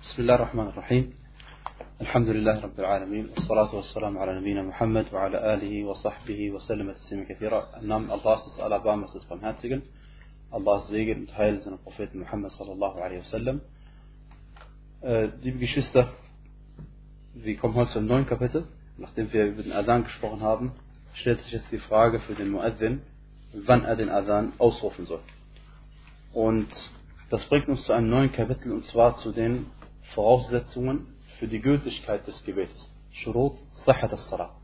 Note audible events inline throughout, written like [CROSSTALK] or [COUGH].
بسم الله الرحمن الرحيم الحمد لله رب العالمين والصلاة والسلام على نبينا Muhammad وعلى آله وصحبه وسلم تسليما كثيرا Im Namen Allahs des Alabamas des Barmherzigen Allahs Segen und Heil seiner Propheten Muhammad sallallahu alaihi wasallam äh, Liebe Geschwister wir kommen heute zum neuen Kapitel nachdem wir über den Adhan gesprochen haben stellt sich jetzt die Frage für den Muaddin wann er den Adhan ausrufen soll und das bringt uns zu einem neuen Kapitel und zwar zu den Voraussetzungen für die Gültigkeit des Gebetes. Shurut Sahat al-Salah.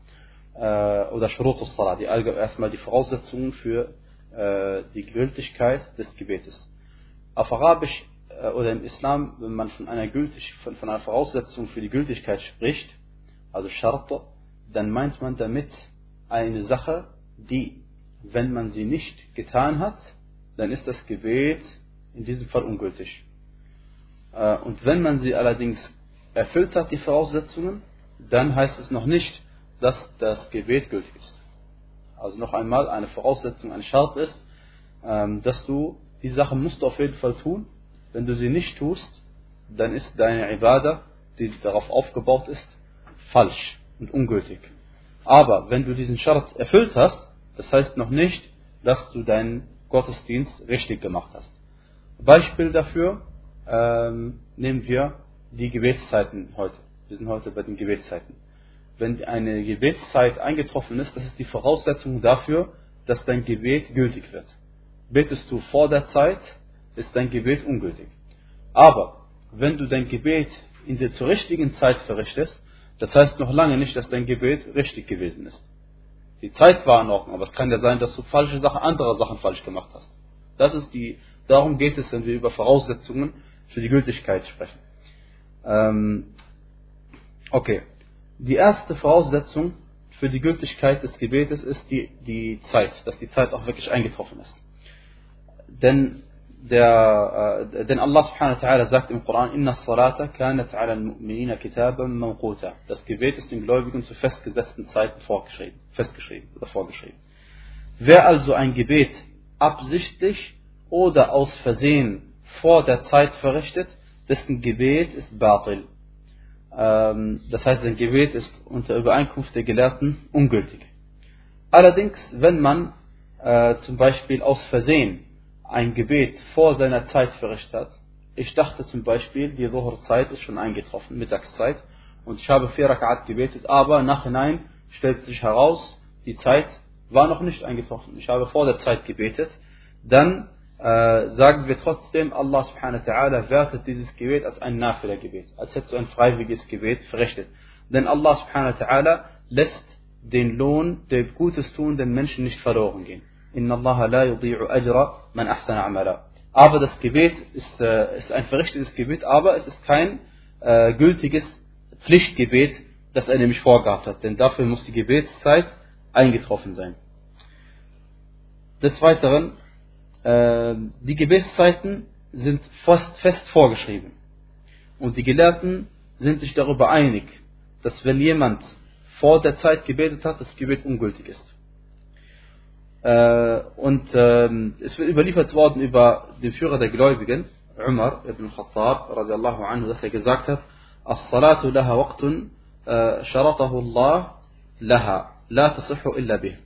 Äh, oder Shurut al-Salah. Erstmal die Voraussetzungen für äh, die Gültigkeit des Gebetes. Auf Arabisch äh, oder im Islam, wenn man von einer, Gültig, von, von einer Voraussetzung für die Gültigkeit spricht, also Shart, dann meint man damit eine Sache, die, wenn man sie nicht getan hat, dann ist das Gebet in diesem Fall ungültig. Äh, und wenn man sie allerdings erfüllt hat, die Voraussetzungen, dann heißt es noch nicht, dass das Gebet gültig ist. Also noch einmal, eine Voraussetzung, ein Schart ist, ähm, dass du die Sache musst du auf jeden Fall tun. Wenn du sie nicht tust, dann ist deine Ibadah, die darauf aufgebaut ist, falsch und ungültig. Aber wenn du diesen Schart erfüllt hast, das heißt noch nicht, dass du deinen Gottesdienst richtig gemacht hast. Beispiel dafür ähm, nehmen wir die Gebetszeiten heute. Wir sind heute bei den Gebetszeiten. Wenn eine Gebetszeit eingetroffen ist, das ist die Voraussetzung dafür, dass dein Gebet gültig wird. Betest du vor der Zeit, ist dein Gebet ungültig. Aber wenn du dein Gebet in der zur richtigen Zeit verrichtest, das heißt noch lange nicht, dass dein Gebet richtig gewesen ist. Die Zeit war in Ordnung, aber es kann ja sein, dass du falsche Sachen, andere Sachen falsch gemacht hast. Das ist die, darum geht es, wenn wir über Voraussetzungen für die Gültigkeit sprechen. Ähm, okay. Die erste Voraussetzung für die Gültigkeit des Gebetes ist die, die Zeit, dass die Zeit auch wirklich eingetroffen ist. Denn, der, äh, denn Allah subhanahu wa ta'ala sagt im Koran, Inna salata kanat ala al-mu'minina kitaban mawquta. Das Gebet ist den Gläubigen zu festgesetzten Zeiten vorgeschrieben, festgeschrieben oder vorgeschrieben. Wer also ein Gebet absichtlich oder aus Versehen vor der Zeit verrichtet, dessen Gebet ist Batil. Ähm, das heißt, sein Gebet ist unter Übereinkunft der Gelehrten ungültig. Allerdings, wenn man äh, zum Beispiel aus Versehen ein Gebet vor seiner Zeit verrichtet hat, ich dachte zum Beispiel, die Dhuhr-Zeit ist schon eingetroffen, Mittagszeit, und ich habe vier Rakat gebetet, aber nachhinein stellt sich heraus, die Zeit war noch nicht eingetroffen. Ich habe vor der Zeit gebetet, dann äh, sagen wir trotzdem, Allah subhanahu wa ta'ala wertet dieses Gebet als ein Nafila-Gebet, als hättest du ein freiwilliges Gebet verrichtet. Denn Allah subhanahu wa ta'ala lässt den Lohn der Gutes tun den Menschen nicht verloren gehen. Inna Allah la yudi'u ajra man ahsana amala. Aber das Gebet ist, äh, ist ein verrichtetes Gebet, aber es ist kein äh, gültiges Pflichtgebet, das er nämlich vorgehabt hat. Denn dafür muss die Gebetszeit eingetroffen sein. Des Weiteren äh, die Gebetszeiten sind fast fest vorgeschrieben. Und die Gelehrten sind sich darüber einig, dass wenn jemand vor der Zeit gebetet hat, das Gebet ungültig ist. Äh, und ähm, es wird überliefert worden über den Führer der Gläubigen, Umar ibn Khattab, radiallahu anhu, dass er gesagt hat, As-salatu laha waqtun sharatahu Allah laha, la tasihhu illa bih.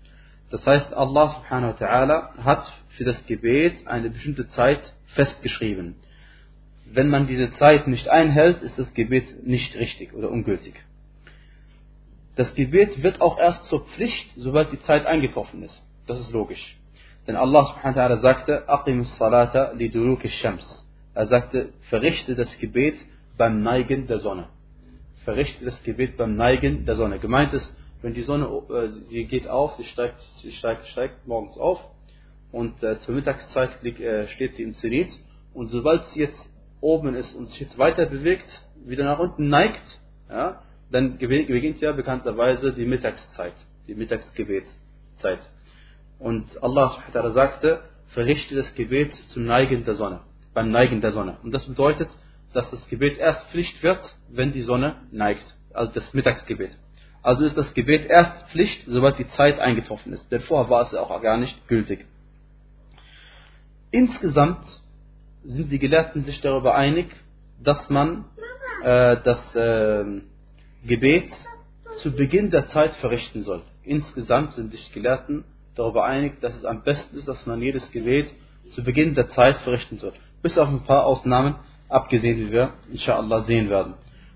Das heißt, Allah subhanahu wa ta'ala hat für das Gebet eine bestimmte Zeit festgeschrieben. Wenn man diese Zeit nicht einhält, ist das Gebet nicht richtig oder ungültig. Das Gebet wird auch erst zur Pflicht, sobald die Zeit eingetroffen ist. Das ist logisch. Denn Allah subhanahu wa ta'ala sagte, Aqimus salata liduluki shams. Er sagte, verrichte das Gebet beim Neigen der Sonne. Verrichte das Gebet beim Neigen der Sonne. Gemeint ist, wenn die Sonne, äh, sie geht auf, sie steigt, sie steigt, steigt morgens auf und äh, zur Mittagszeit äh, steht sie im Zenit und sobald sie jetzt oben ist und sich jetzt weiter bewegt, wieder nach unten neigt, ja, dann beginnt ja bekannterweise die Mittagszeit, die Mittagsgebetzeit. Und Allah sagte, verrichte das Gebet zum Neigen der Sonne, beim Neigen der Sonne. Und das bedeutet, dass das Gebet erst Pflicht wird, wenn die Sonne neigt, also das Mittagsgebet. Also ist das Gebet erst Pflicht, sobald die Zeit eingetroffen ist. Denn vorher war es auch gar nicht gültig. Insgesamt sind die Gelehrten sich darüber einig, dass man äh, das äh, Gebet zu Beginn der Zeit verrichten soll. Insgesamt sind sich Gelehrten darüber einig, dass es am besten ist, dass man jedes Gebet zu Beginn der Zeit verrichten soll. Bis auf ein paar Ausnahmen, abgesehen, wie wir inshallah sehen werden.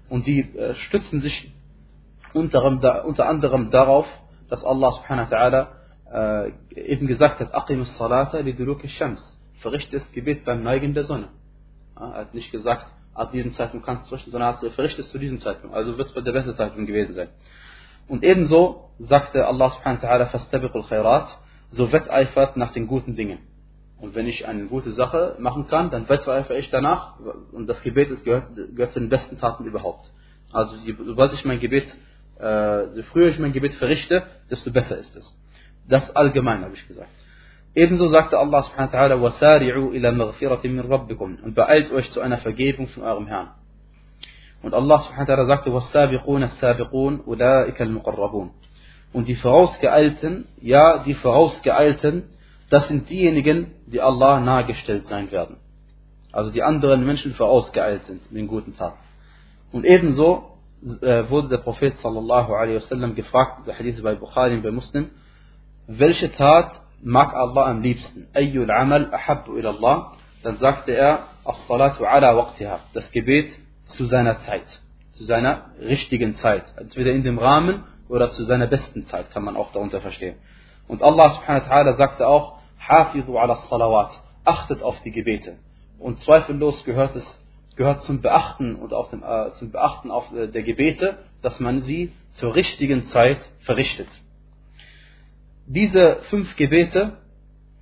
Und die äh, stützen sich unter, anderem darauf, dass Allah subhanahu wa ta'ala äh, eben gesagt hat, Aqimus salata li shams. Verrichte das Gebet beim Neigen der Sonne. Ja, er hat nicht gesagt, ab diesem Zeitpunkt kannst du verrichten, sondern er hat verrichtet zu diesem Zeitpunkt. Also wird es der beste Zeitpunkt gewesen sein. Und ebenso sagte Allah subhanahu wa ta'ala, khairat, so wetteifert nach den guten Dingen. Und wenn ich eine gute Sache machen kann, dann wetteifere ich danach. Und das Gebet ist, gehört, gehört zu den besten Taten überhaupt. Also sobald ich mein Gebet, äh, je früher ich mein Gebet verrichte, desto besser ist es. Das allgemein habe ich gesagt. Ebenso sagte Allah subhanahu wa ta'ala, وَسَارِعُوا إِلَى مَغْفِرَةٍ مِّن رَبِّكُمْ Und beeilt euch zu einer Vergebung von eurem Herrn. Und Allah subhanahu wa ta'ala sagte, وَالسَّابِقُونَ السَّابِقُونَ أُولَٰئِكَ الْمُقَرَّبُونَ Und die Vorausgeeilten, ja, die Vorausgeeilten, das sind diejenigen, die Allah nahegestellt sein werden. Also die anderen Menschen vorausgeeilt sind in den guten Taten. Und ebenso äh, wurde der Prophet sallallahu alaihi wasallam gefragt, der Hadith bei Bukhari und bei Muslim, welche Tat mag Allah am liebsten? Ayyul amal ahabbu ila Allah? Dann sagte er, as-salatu ala waqtiha, das Gebet zu seiner Zeit, zu seiner richtigen Zeit, entweder in dem Rahmen oder zu seiner besten Zeit, kann man auch darunter verstehen. Und Allah subhanahu wa ta'ala sagte auch, hafizu ala salawat, achtet auf die Gebete. Und zweifellos gehört es gehört zum Beachten und auch dem, äh, zum Beachten auf, äh, der Gebete, dass man sie zur richtigen Zeit verrichtet. Diese fünf Gebete,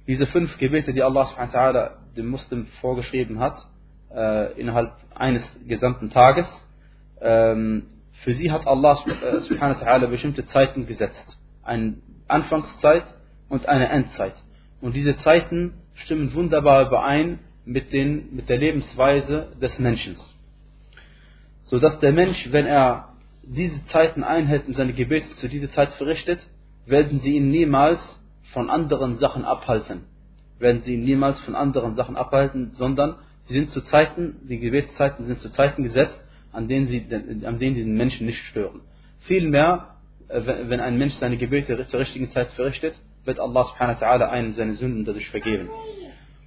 diese fünf Gebete, die Allah subhanahu dem Muslim vorgeschrieben hat, äh, innerhalb eines gesamten Tages, ähm, für sie hat Allah äh, subhanahu wa bestimmte Zeiten gesetzt. Eine Anfangszeit und eine Endzeit. Und diese Zeiten stimmen wunderbar überein mit, den, mit der Lebensweise des Menschen. Sodass der Mensch, wenn er diese Zeiten einhält und seine Gebete zu dieser Zeit verrichtet, werden sie ihn niemals von anderen Sachen abhalten. Werden sie ihn niemals von anderen Sachen abhalten, sondern sie sind zu Zeiten, die Gebetszeiten sind zu Zeiten gesetzt, an denen sie, an denen die den Menschen nicht stören. Vielmehr, äh, wenn ein Mensch seine Gebete zur richtigen Zeit verrichtet, wird Allah subhanahu wa ta'ala einem seine Sünden dadurch vergeben.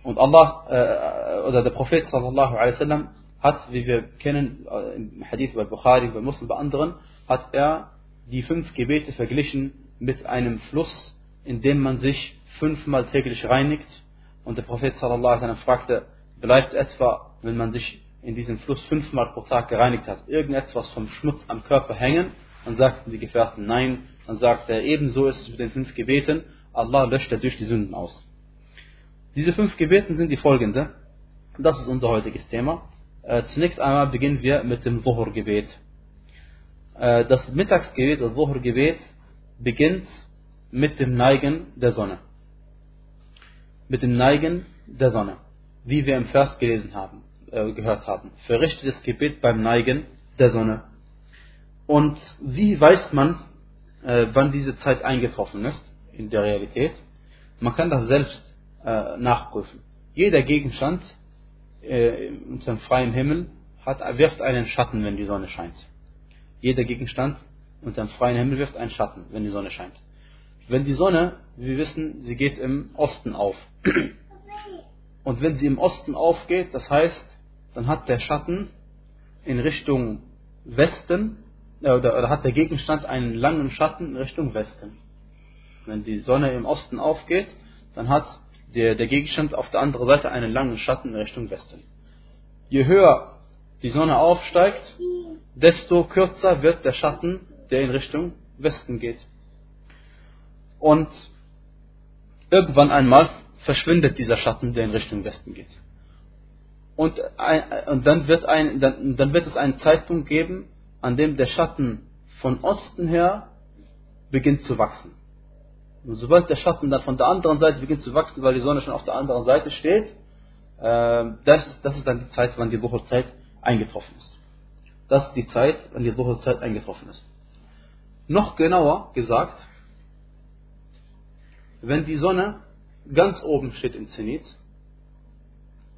Und Allah äh, oder der Prophet sallallahu alaihi wasallam hat, wie wir kennen, äh, im Hadith bei Bukhari, bei Muslim, bei anderen, hat er die fünf Gebete verglichen mit einem Fluss, in dem man sich fünfmal täglich reinigt. Und der Prophet sallallahu alaihi wasallam fragte, bleibt etwa, wenn man sich in diesem Fluss fünfmal pro Tag gereinigt hat, irgendetwas vom Schmutz am Körper hängen? Dann sagten die Gefährten nein. Dann sagte er, ebenso ist es mit den fünf Gebeten, Allah löscht dadurch die Sünden aus. Diese fünf Gebeten sind die folgende. Das ist unser heutiges Thema. Äh, zunächst einmal beginnen wir mit dem Dhuhr-Gebet. Äh, das Mittagsgebet oder Dhuhr-Gebet beginnt mit dem Neigen der Sonne. Mit dem Neigen der Sonne. Wie wir im Vers gelesen haben, äh, gehört haben. Verrichtet das Gebet beim Neigen der Sonne. Und wie weiß man, äh, wann diese Zeit eingetroffen ist in der Realität? Man kann das selbst äh, nachprüfen. Jeder Gegenstand äh, unter dem freien Himmel hat, wirft einen Schatten, wenn die Sonne scheint. Jeder Gegenstand unter dem freien Himmel wirft einen Schatten, wenn die Sonne scheint. Wenn die Sonne, wir wissen, sie geht im Osten auf. Und wenn sie im Osten aufgeht, das heißt, dann hat der Schatten in Richtung Westen, äh, oder, oder hat der Gegenstand einen langen Schatten in Richtung Westen. Wenn die Sonne im Osten aufgeht, dann hat der, der Gegenstand auf der anderen Seite einen langen Schatten in Richtung Westen. Je höher die Sonne aufsteigt, desto kürzer wird der Schatten, der in Richtung Westen geht. Und irgendwann einmal verschwindet dieser Schatten, der in Richtung Westen geht. Und, ein, und dann, wird ein, dann, dann wird es einen Zeitpunkt geben, an dem der Schatten von Osten her beginnt zu wachsen. Und sobald der Schatten dann von der anderen Seite beginnt zu wachsen, weil die Sonne schon auf der anderen Seite steht, äh, das, das ist dann die Zeit, wann die Wucherzeit eingetroffen ist. Das ist die Zeit, wann die Wucherzeit eingetroffen ist. Noch genauer gesagt, wenn die Sonne ganz oben steht im Zenit,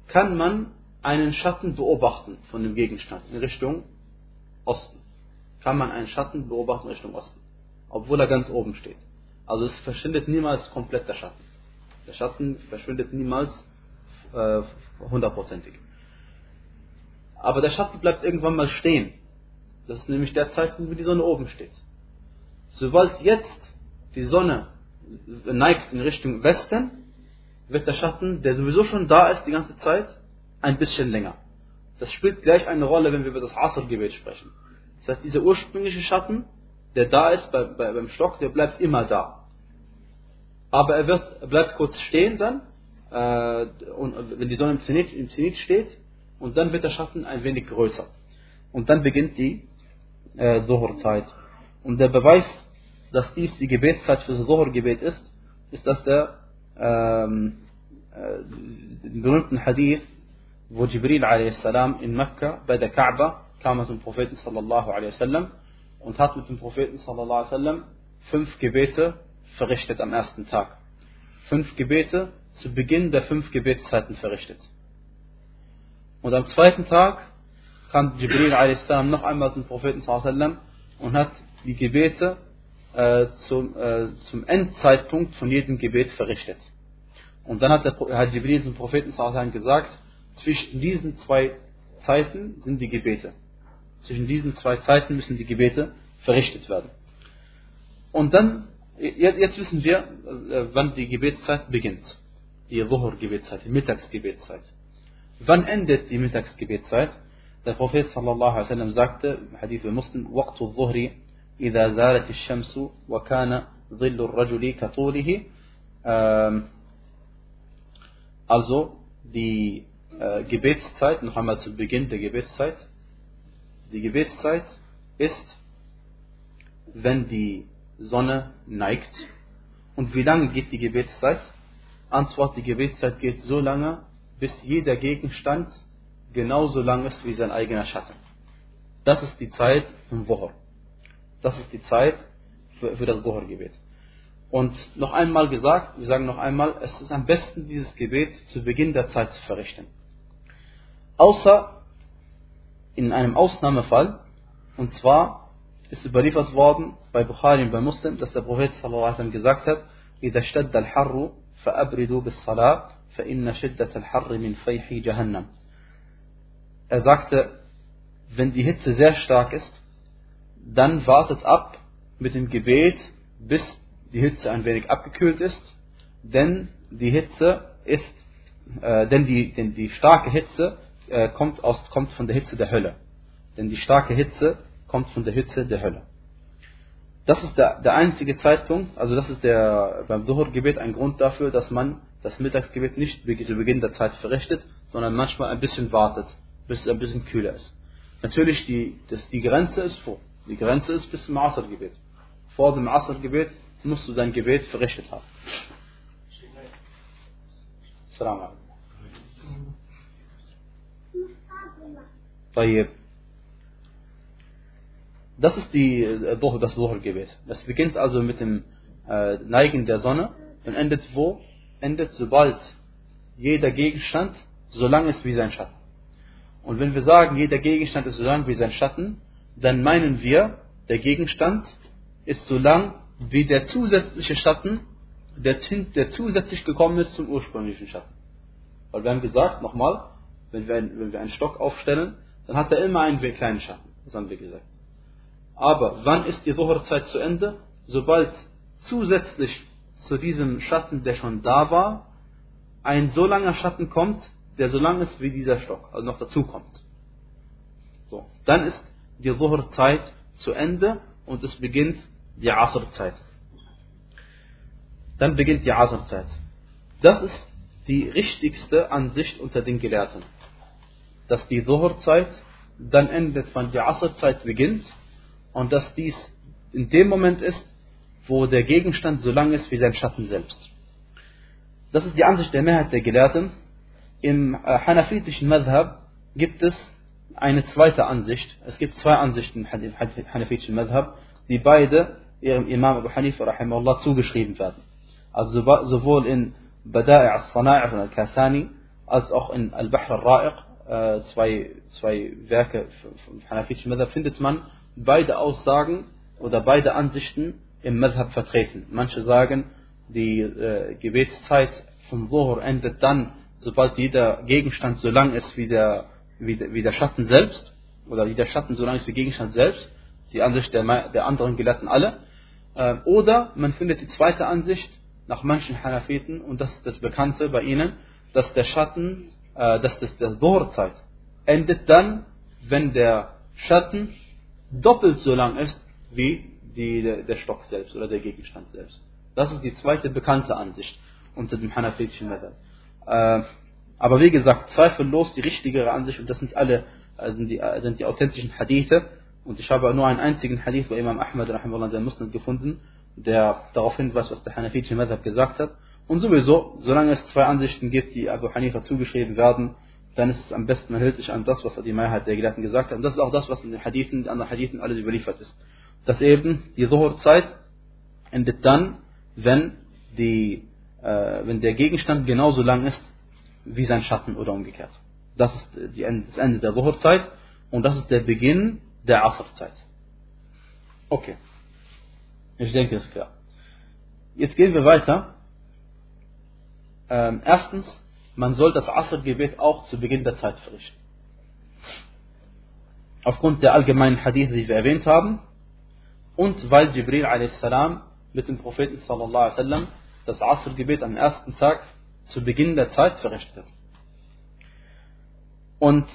kann man einen Schatten beobachten von dem Gegenstand in Richtung Osten, kann man einen Schatten beobachten Richtung Osten, obwohl er ganz oben steht. Also es verschwindet niemals komplett der Schatten. Der Schatten verschwindet niemals äh, hundertprozentig. Aber der Schatten bleibt irgendwann mal stehen. Das ist nämlich der Zeitpunkt, wo die Sonne oben steht. Sobald jetzt die Sonne neigt in Richtung Westen, wird der Schatten, der sowieso schon da ist die ganze Zeit, ein bisschen länger. Das spielt gleich eine Rolle, wenn wir über das Asr-Gebet sprechen. Das heißt, dieser ursprüngliche Schatten, der da ist bei, bei, beim Stock, der bleibt immer da. Aber er, wird, er bleibt kurz stehen dann, äh, und, wenn die Sonne im Zenit, im Zenit steht, und dann wird der Schatten ein wenig größer. Und dann beginnt die äh, Dhuhr-Zeit. Und der Beweis, dass dies die Gebetszeit für das Dhuhr-Gebet ist, ist, dass der ähm, äh, berühmten Hadith, wo Jibril a.s. in Mekka bei der Kaaba kam zum Propheten sallallahu alaihi wasallam und hat mit dem Propheten sallallahu alaihi wasallam fünf Gebete verrichtet am ersten Tag. Fünf Gebete zu Beginn der fünf Gebetszeiten verrichtet. Und am zweiten Tag kam Jibril a.s. noch einmal zum Propheten sallallahu und hat die Gebete äh, zum, äh, zum Endzeitpunkt von jedem Gebet verrichtet. Und dann hat, der, hat Jibril zum Propheten sallallahu gesagt, zwischen diesen zwei Zeiten sind die Gebete. Zwischen diesen zwei Zeiten müssen die Gebete verrichtet werden. Und dann, jetzt wissen wir, äh, wann die Gebetszeit beginnt. Die Dhuhr-Gebetszeit, die Mittagsgebetszeit. Wann endet die Mittagsgebetszeit? Der Prophet sallallahu alaihi wasallam sagte im Hadith der Muslim, وقت الظهر إذا زالت الشمس وكان ظل الرجل كطوله Also die äh, Gebetszeit, noch einmal zu Beginn der Gebetszeit. Die Gebetszeit ist, wenn die Sonne neigt. Und wie lange geht die Gebetszeit? Antwort, die Gebetszeit geht so lange, bis jeder Gegenstand genauso lang ist wie sein eigener Schatten. Das ist die Zeit vom Wocher. Das ist die Zeit für, für das Wochergebet. Und noch einmal gesagt, wir sagen noch einmal, es ist am besten, dieses Gebet zu Beginn der Zeit zu verrichten. Außer in einem Ausnahmefall, und zwar ist überliefert worden bei Bukhari und bei Muslim, dass der Prophet sallallahu gesagt hat, إذا اشتد الحر فأبردوا بالصلاة فإن شدة الحر من فيح جهنم er sagte, wenn die Hitze sehr stark ist, dann wartet ab mit dem Gebet, bis die Hitze ein wenig abgekühlt ist, denn die Hitze ist, äh, denn, die, denn die starke Hitze äh, kommt, aus, kommt von der Hitze der Hölle. Denn die starke Hitze kommt von der Hitze der Hölle. Das ist der, der einzige Zeitpunkt, also das ist der, beim Duhur-Gebet ein Grund dafür, dass man das Mittagsgebet nicht zu Beginn der Zeit verrichtet, sondern manchmal ein bisschen wartet, bis es ein bisschen kühler ist. Natürlich, die, das, die Grenze ist vor. Die Grenze ist bis zum Asr-Gebet. Vor dem Asr-Gebet musst du dein Gebet verrichtet haben. Salam alaikum. Das ist die, äh, das Dhuhr-Gebet. Das beginnt also mit dem äh, Neigen der Sonne und endet wo? Endet sobald jeder Gegenstand so lang ist wie sein Schatten. Und wenn wir sagen, jeder Gegenstand ist so lang wie sein Schatten, dann meinen wir, der Gegenstand ist so lang wie der zusätzliche Schatten, der, der zusätzlich gekommen ist zum ursprünglichen Schatten. Weil wir haben gesagt, nochmal, wenn wir, wenn wir einen Stock aufstellen, dann hat er immer einen kleinen Schatten. Das haben wir gesagt. Aber wann ist die Dhuhr-Zeit zu Ende? Sobald zusätzlich zu diesem Schatten, der schon da war, ein so langer Schatten kommt, der so lang ist wie dieser Stock, also noch dazu kommt. So, dann ist die Dhuhr-Zeit zu Ende und es beginnt die Asr-Zeit. Dann beginnt die Asr-Zeit. Das ist die richtigste Ansicht unter den Gelehrten. Dass die Dhuhr-Zeit dann endet, wann die Asr-Zeit beginnt und dass dies in dem Moment ist, wo der Gegenstand so lang ist wie sein Schatten selbst. Das ist die Ansicht der Mehrheit der Gelehrten im äh, hanafitischen Madhab gibt es eine zweite Ansicht. Es gibt zwei Ansichten im hanafitischen Madhab, die beide ihrem Imam Abu Hanifa rahimahullah zugeschrieben werden. Also sowohl in Bada'i al-Sana'i von al-Kasani als auch in Al-Bahr al-Ra'iq äh, zwei, zwei Werke vom Hanafitischen Madhab, findet man beide Aussagen oder beide Ansichten im Madhab vertreten. Manche sagen, die äh, Gebetszeit vom Zuhur endet dann, sobald jeder Gegenstand so lang ist wie der, wie der, wie der Schatten selbst, oder wie der Schatten so lang ist wie Gegenstand selbst, die Ansicht der, der anderen Gelehrten alle. Äh, oder man findet die zweite Ansicht nach manchen Hanafiten, und das ist das Bekannte bei ihnen, dass der Schatten, äh, dass das der Zuhur-Zeit endet dann, wenn der Schatten doppelt so lang ist wie die, der, Stock selbst oder der Gegenstand selbst. Das ist die zweite bekannte Ansicht unter dem Hanafitischen Madhab. Äh, aber wie gesagt, zweifellos die richtigere Ansicht, und das sind alle äh, sind, die, äh, sind die authentischen Hadithe. Und ich habe nur einen einzigen Hadith bei Imam Ahmad in der Muslim gefunden, der darauf hinweist, was der Hanafitische Madhab gesagt hat. Und sowieso, solange es zwei Ansichten gibt, die Abu Hanifa zugeschrieben werden, dann ist es am besten, man hält sich an das, was die Mehrheit der Gelehrten gesagt hat. Und das ist auch das, was in den Hadithen, in den anderen Hadithen alles überliefert ist. Dass eben die Zuhur-Zeit endet dann, wenn, die, äh, wenn der Gegenstand genauso lang ist wie sein Schatten oder umgekehrt. Das ist die, das Ende der Zuhur-Zeit und das ist der Beginn der Asr-Zeit. Okay. Ich denke, das ist klar. Jetzt gehen wir weiter. Ähm, erstens, man soll das Asr-Gebet auch zu Beginn der Zeit verrichten. Aufgrund der allgemeinen Hadith, die wir erwähnt haben, und weil Jibril a.s. mit dem Propheten wasallam das Asr-Gebet am ersten Tag zu Beginn der Zeit verrichtet. Und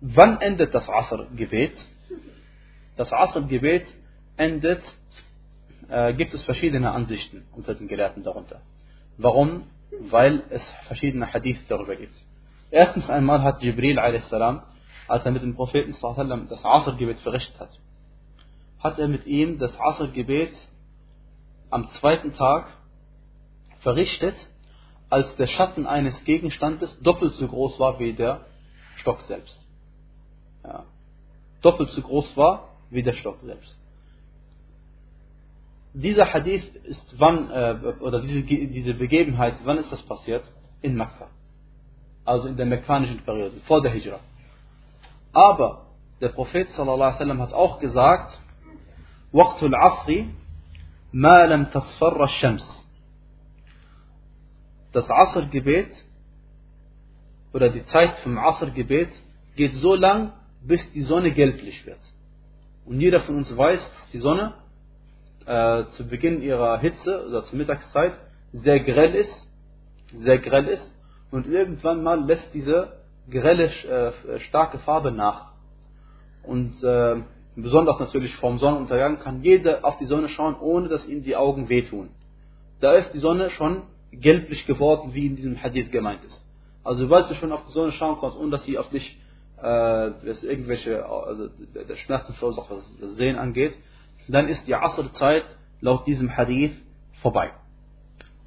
wann endet das Asr-Gebet? Das Asr-Gebet endet, äh, gibt es verschiedene Ansichten unter den Gelehrten darunter. Warum? Weil es verschiedene Hadith darüber gibt. Erstens einmal hat Jibril a.s., als er mit dem Propheten das Asr-Gebet verrichtet hat, hat er mit ihm das Asr-Gebet am zweiten Tag verrichtet, als der Schatten eines Gegenstandes doppelt so groß war wie der Stock selbst. Ja. Doppelt so groß war wie der Stock selbst Dieser Hadith ist wann, äh, oder diese, diese Begebenheit, wann ist das passiert? In Mekka. Also in der mekkanischen Periode, vor der Hijra. Aber der Prophet sallam, hat auch gesagt, وقت العصر ما لم تصفر الشمس das Asr-Gebet oder die Zeit vom Asr-Gebet geht so lang, bis die Sonne gelblich wird. Und jeder von uns weiß, dass die Sonne äh, zu Beginn ihrer Hitze oder zur Mittagszeit sehr grell ist, sehr grell ist und irgendwann mal lässt diese grelle, äh, starke Farbe nach. Und äh, besonders natürlich vom Sonnenuntergang kann jeder auf die Sonne schauen, ohne dass ihm die Augen wehtun. Da ist die Sonne schon gelblich geworden, wie in diesem Hadith gemeint ist. Also sobald du schon auf die Sonne schauen kannst, ohne dass sie auf dich äh, irgendwelche also, Schmerzen verursacht, was das Sehen angeht, dann ist die Asr-Zeit laut diesem Hadith vorbei.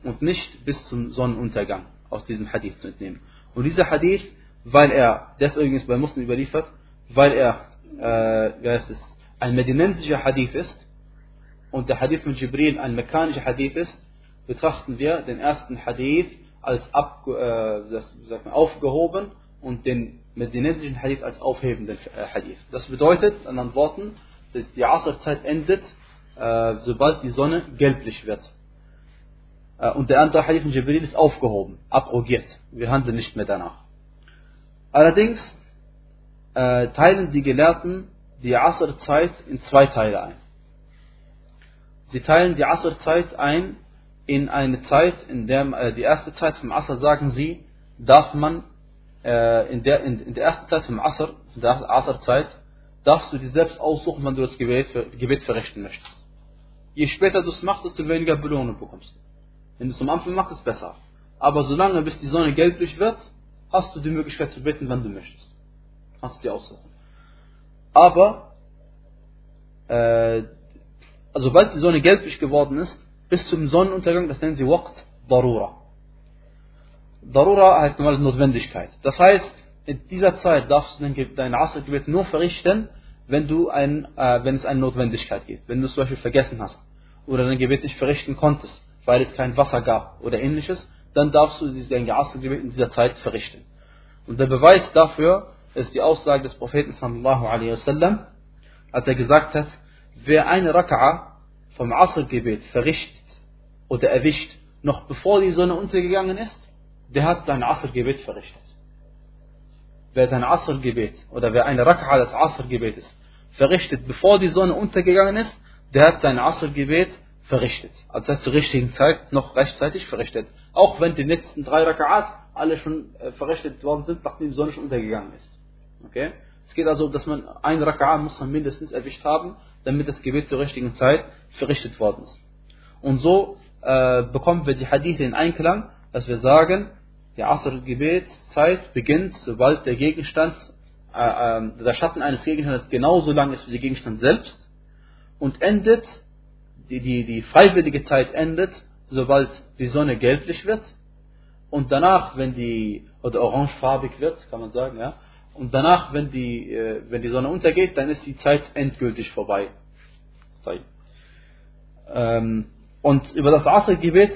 Und nicht bis zum Sonnenuntergang aus diesem Hadith zu entnehmen. Und dieser Hadith, weil er, deswegen ist bei Muslim überliefert, weil er, äh, wie heißt es, ein medinensischer Hadith ist und der Hadith von Jibril ein mekanischer Hadith ist, betrachten wir den ersten Hadith als ab, äh, aufgehoben und den medinesischen Hadith als aufhebenden äh, Hadith. Das bedeutet, in anderen Worten, die Asr-Zeit endet, äh, sobald die Sonne gelblich wird. Äh, und der andere Hadith von Jibril ist aufgehoben, abrogiert. Wir handeln nicht mehr danach. Allerdings äh, teilen die Gelehrten die Asr-Zeit in zwei Teile ein. Sie teilen die Asr-Zeit ein in eine Zeit, in der äh, die erste Zeit vom Asr, sagen sie, darf man äh, in, der, in, in, der ersten Zeit vom Asr, der Asr-Zeit, darfst du dir selbst aussuchen, wann du das Gebet, Gebet verrichten möchtest. Je später du es machst, desto weniger Belohnung bekommst. Wenn du es am Anfang machst, ist es besser. Aber solange bis die Sonne gelblich wird, hast du die Möglichkeit zu beten, wann du möchtest. Kannst du dir aussuchen. Aber, äh, also sobald die Sonne gelblich geworden ist, bis zum Sonnenuntergang, das nennen sie Waqt Darura. Darura heißt normal Notwendigkeit. Das heißt, in dieser Zeit darfst du dein Asr-Gebet nur verrichten, wenn, du ein, äh, wenn es eine Notwendigkeit gibt. Wenn du es zum Beispiel vergessen hast oder dein Gebet nicht verrichten konntest, weil es kein Wasser gab oder ähnliches, dann darfst du dein Asr-Gebet in dieser Zeit verrichten. Und der Beweis dafür ist die Aussage des Propheten sallallahu alaihi wasallam, als er gesagt hat, wer eine Raka'a vom Asr-Gebet verrichtet oder erwischt, noch bevor die Sonne untergegangen ist, der hat sein Asr-Gebet verrichtet. Wer sein Asr-Gebet oder wer eine Raka'a des Asr-Gebetes verrichtet, bevor die Sonne untergegangen ist, der hat sein Asr-Gebet verrichtet. Also zur richtigen Zeit noch rechtzeitig verrichtet. Auch wenn die letzten drei Raka'at alle schon äh, verrichtet worden sind, nachdem die Sonne schon untergegangen ist. Okay? Es geht also, dass man ein Raka'a muss man mindestens erwischt haben, damit das Gebet zur richtigen Zeit verrichtet worden ist. Und so äh, bekommen wir die Hadithe in Einklang, dass wir sagen, die Asr-Gebetszeit beginnt, sobald der Gegenstand, äh, äh, der Schatten eines Gegenstandes genauso lang ist wie der Gegenstand selbst und endet, die, die, die freiwillige Zeit endet, sobald die Sonne gelblich wird und danach, wenn die, oder orangefarbig wird, kann man sagen, ja, und danach, wenn die, äh, wenn die Sonne untergeht, dann ist die Zeit endgültig vorbei. Ähm, und über das Asr-Gebet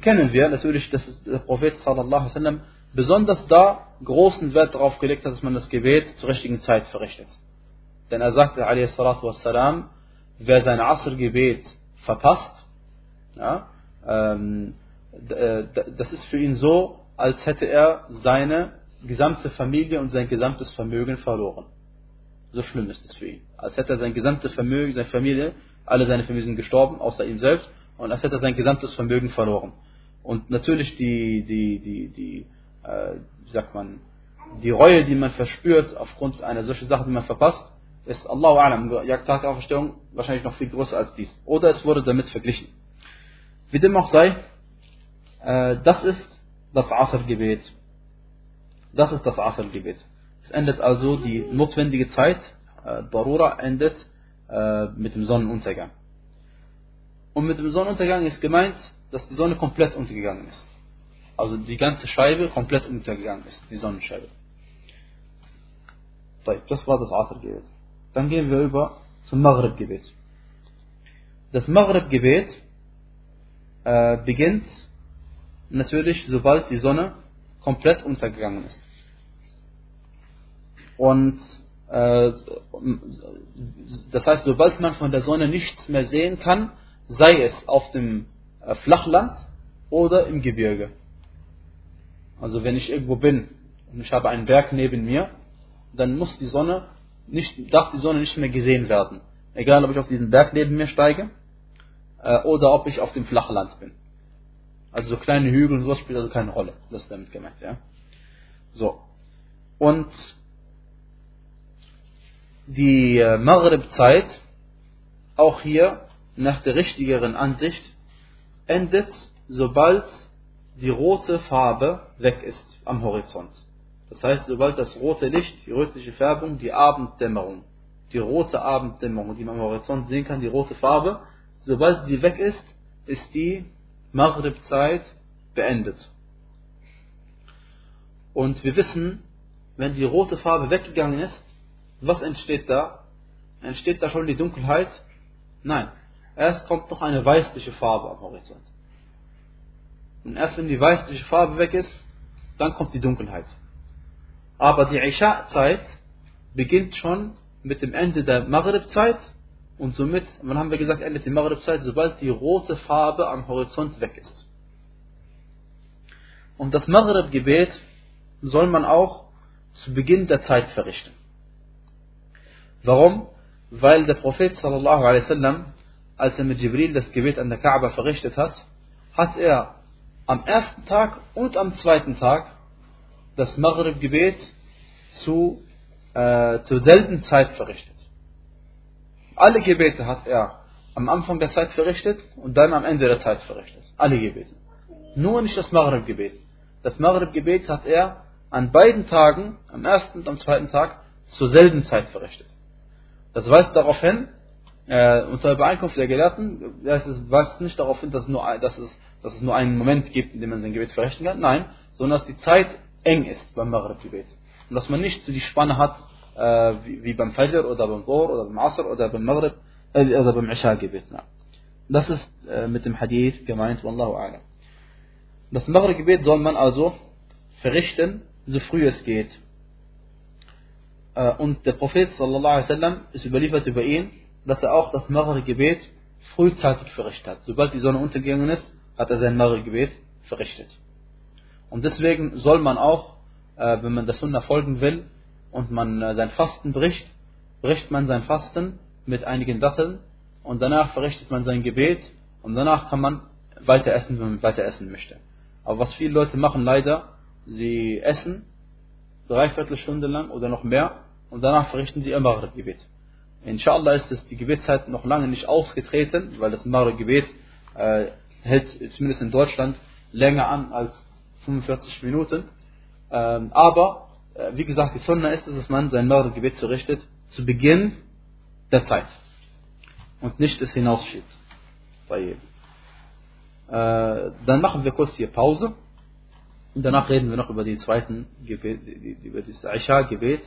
kennen wir natürlich, dass der Prophet sallallahu besonders da großen Wert darauf gelegt hat, dass man das Gebet zur richtigen Zeit verrichtet. Denn er sagte, wassalam, wer sein Asr-Gebet verpasst, ja, ähm, äh, das ist für ihn so, als hätte er seine gesamte Familie und sein gesamtes Vermögen verloren. So schlimm ist es für ihn. Als hätte er sein gesamtes Vermögen, seine Familie, alle seine Familien sind gestorben, außer ihm selbst, und als hätte er sein gesamtes Vermögen verloren. Und natürlich die, die, die, die, äh, wie sagt man, die Reue, die man verspürt aufgrund einer solchen Sache, die man verpasst, ist Allahu Alam, Tag der Auferstehung wahrscheinlich noch viel größer als dies. Oder es wurde damit verglichen. Wie dem auch sei, äh, das ist das Asr-Gebet. Das ist das Asr-Gebet. Es endet also die notwendige Zeit, äh, Darura endet äh, mit dem Sonnenuntergang. Und mit dem Sonnenuntergang ist gemeint, dass die Sonne komplett untergegangen ist. Also die ganze Scheibe komplett untergegangen ist, die Sonnenscheibe. Das war das Asr-Gebet. Dann gehen wir über zum Maghrib-Gebet. Das Maghrib-Gebet äh, beginnt natürlich, sobald die Sonne komplett untergegangen ist. Und äh, das heißt, sobald man von der Sonne nichts mehr sehen kann, sei es auf dem äh, Flachland oder im Gebirge. Also wenn ich irgendwo bin und ich habe einen Berg neben mir, dann muss die Sonne nicht, darf die Sonne nicht mehr gesehen werden. Egal, ob ich auf diesen Berg neben mir steige äh, oder ob ich auf dem Flachland bin. Also so kleine Hügel und sowas spielt also keine Rolle. Das ist damit gemeint, ja. So. Und die äh, Maghrib-Zeit, auch hier nach der richtigeren Ansicht, endet, sobald die rote Farbe weg ist am Horizont. Das heißt, sobald das rote Licht, die rötliche Färbung, die Abenddämmerung, die rote Abenddämmerung, die man am Horizont sehen kann, die rote Farbe, sobald sie weg ist, ist die Maghrib-Zeit beendet. Und wir wissen, wenn die rote Farbe weggegangen ist, was entsteht da? Entsteht da schon die Dunkelheit? Nein. Erst kommt noch eine weißliche Farbe am Horizont. Und erst wenn die weißliche Farbe weg ist, dann kommt die Dunkelheit. Aber die Isha-Zeit beginnt schon mit dem Ende der Maghrib-Zeit und somit, wann haben wir gesagt, endet die Maghrib-Zeit, sobald die rote Farbe am Horizont weg ist. Und das Maghrib-Gebet soll man auch zu Beginn der Zeit verrichten. Warum? Weil der Prophet sallallahu alaihi wasallam, als er mit Jibril das Gebet an der Kaaba verrichtet hat, hat er am ersten Tag und am zweiten Tag das Maghrib-Gebet zu, äh, zur selben Zeit verrichtet. Alle Gebete hat er am Anfang der Zeit verrichtet und dann am Ende der Zeit verrichtet. Alle Gebete. Nur nicht das Maghrib-Gebet. Das Maghrib-Gebet hat er an beiden Tagen, am ersten und am zweiten Tag, zur selben Zeit verrichtet. Das weist darauf hin, äh, unter Übereinkunft der Gelehrten, das weist nicht darauf hin, dass es, nur, dass, es, dass es nur einen Moment gibt, in dem man sein Gebet verrichten kann. Nein, sondern dass die Zeit eng ist beim Maghrib-Gebet. Und dass man nicht so die Spanne hat, äh, wie, wie, beim Fajr oder beim Dhuhr oder beim Asr oder beim Maghrib äh, oder beim Isha-Gebet. Das ist äh, mit dem Hadith gemeint, Wallahu a'lam. Das Maghrib-Gebet soll man also verrichten, so früh es geht. Äh, und der Prophet sallallahu alaihi wasallam ist überliefert über ihn, dass er auch das Maghrib-Gebet frühzeitig verrichtet hat. Sobald die Sonne untergegangen ist, hat er sein Maghrib-Gebet verrichtet. Und deswegen soll man auch, äh, wenn man der Sunna folgen will und man äh, sein Fasten bricht, bricht man sein Fasten mit einigen Datteln und danach verrichtet man sein Gebet und danach kann man weiter essen, wenn man weiter essen möchte. Aber was viele Leute machen leider, sie essen dreiviertel Stunde lang oder noch mehr und danach verrichten sie ihr Maghrib-Gebet. Inshallah ist es die Gebetszeit noch lange nicht ausgetreten, weil das Maghrib-Gebet äh, hält zumindest in Deutschland länger an als 45 Minuten. Ähm, aber, äh, wie gesagt, die Sunna ist es, dass man sein Maghrib-Gebet zurichtet zu Beginn der Zeit und nicht es hinausschiebt. Bei. Äh, dann machen wir kurz hier Pause. Und danach reden wir noch über die zweiten Gebet, über das Aisha-Gebet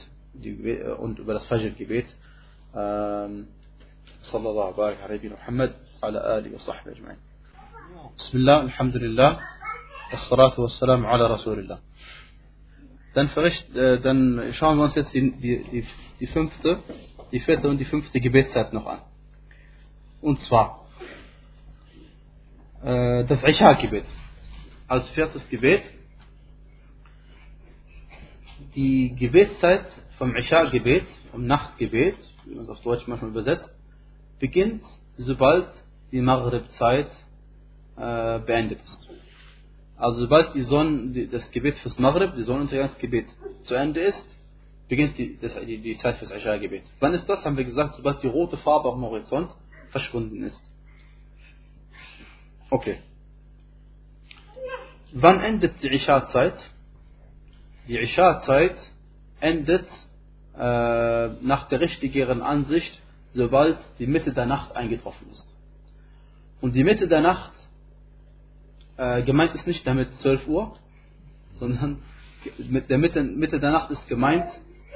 und über das Fajr-Gebet. صلى الله وبارك على نبينا محمد وعلى آله وصحبه أجمعين بسم الله الحمد لله والصلاة والسلام على رسول الله dann, verricht, äh, dann schauen wir uns jetzt die, die, die, fünfte, die vierte und die fünfte Gebetszeit noch an. Und zwar äh, das Isha-Gebet. Als viertes Gebet. Die Gebetszeit vom Isha-Gebet, vom Nachtgebet, wie man es auf Deutsch manchmal übersetzt, beginnt, sobald die Maghrib-Zeit äh, beendet ist. Also sobald die Sonne, das Gebet fürs Maghrib, die Sonnenuntergangsgebet zu Ende ist, beginnt die, das, die, die Zeit fürs Isha-Gebet. Wann ist das? Haben wir gesagt, sobald die rote Farbe am Horizont verschwunden ist. Okay. Wann endet die Isha-Zeit? Die Isha-Zeit endet äh, nach der richtigeren Ansicht, sobald die Mitte der Nacht eingetroffen ist. Und die Mitte der Nacht, äh, gemeint ist nicht damit 12 Uhr, sondern mit der Mitte, Mitte der Nacht ist gemeint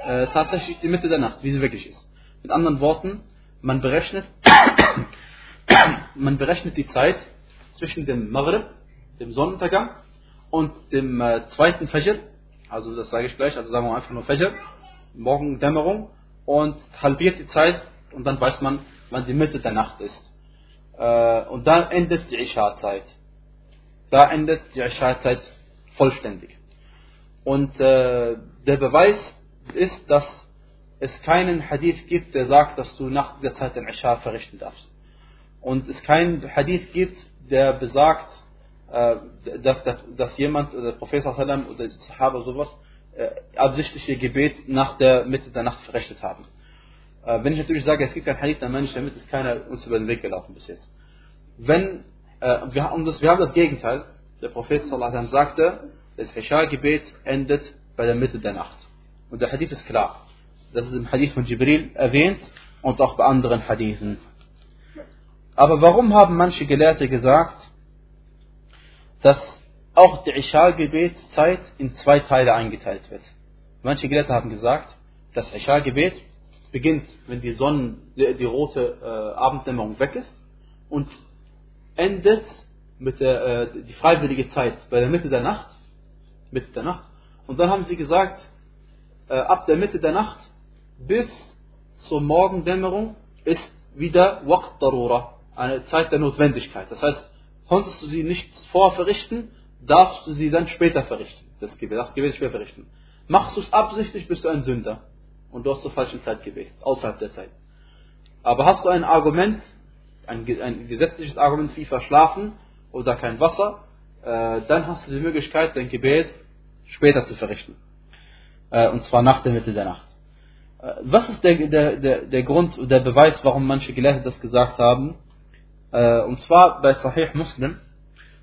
äh, tatsächlich die Mitte der Nacht, wie sie wirklich ist. Mit anderen Worten, man berechnet, [COUGHS] man berechnet die Zeit zwischen dem Maghrib, dem Sonnenuntergang, und dem äh, zweiten Fajr, also das sage ich gleich, also sagen wir einfach nur Fajr, Morgendämmerung, und halbiert die Zeit, und dann weiß man, wann die Mitte der Nacht ist. Äh, und dann endet die Isha-Zeit. Da endet die Isha-Zeit vollständig. Und äh, der Beweis ist, dass es keinen Hadith gibt, der sagt, dass du nach der Zeit den Isha verrichten darfst. Und es keinen Hadith gibt, der besagt, äh, dass, dass jemand, der Prophet oder die Sahaba sowas, äh, absichtlich ihr Gebet nach der Mitte der Nacht verrichtet haben. Äh, wenn ich natürlich sage, es gibt kein Hadith, meine ich damit, ist keiner uns über den Weg gelaufen bis jetzt. Wenn, wir, und das, wir haben das Gegenteil, der Prophet sagte, das Isha-Gebet endet bei der Mitte der Nacht. Und der Hadith ist klar. Das ist im Hadith von Jibril erwähnt und auch bei anderen Hadithen. Aber warum haben manche Gelehrte gesagt, dass auch die Isha-Gebetszeit in zwei Teile eingeteilt wird? Manche Gelehrte haben gesagt, das Isha-Gebet beginnt, wenn die Sonne, die, rote äh, Abenddämmerung weg ist und endet mit der äh, die freiwillige Zeit bei der Mitte der Nacht, Mitte der Nacht. Und dann haben sie gesagt, äh, ab der Mitte der Nacht bis zur Morgendämmerung ist wieder Waqt Darura, eine Zeit der Notwendigkeit. Das heißt, konntest du sie nicht vorverrichten, darfst du sie dann später verrichten. Das Gebet, das Gebet später verrichten. Machst du es absichtlich, bist du ein Sünder. Und du hast zur falschen Zeit gebetet, außerhalb der Zeit. Aber hast du ein Argument, ein, ein gesetzliches Argument wie verschlafen oder kein Wasser, äh, dann hast du die Möglichkeit, dein Gebet später zu verrichten. Äh, und zwar nach der Mitte der Nacht. Äh, was ist der, der, der, der Grund, der Beweis, warum manche Gelehrte das gesagt haben? Äh, und zwar bei Sahih Muslim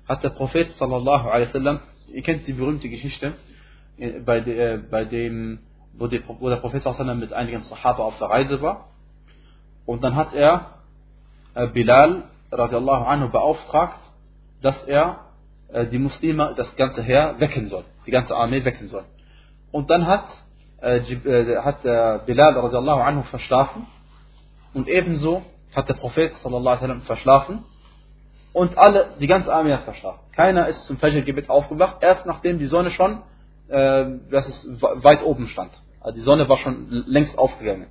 hat der Prophet sallallahu alaihi wasallam, ihr kennt die berühmte Geschichte, äh, bei, de, bei dem, wo, die, wo der Prophet sallallahu alaihi mit einigen Sahaba auf der Reise war. Und dann hat er Bilal radiallahu anhu beauftragt, dass er die Muslime, das ganze Heer wecken soll, die ganze Armee wecken soll. Und dann hat, hat Bilal radiallahu anhu verschlafen und ebenso hat der Prophet sallam, verschlafen und alle, die ganze Armee hat verschlafen. Keiner ist zum Fajr-Gebet aufgewacht, erst nachdem die Sonne schon äh, dass es weit oben stand. Also die Sonne war schon längst aufgegangen.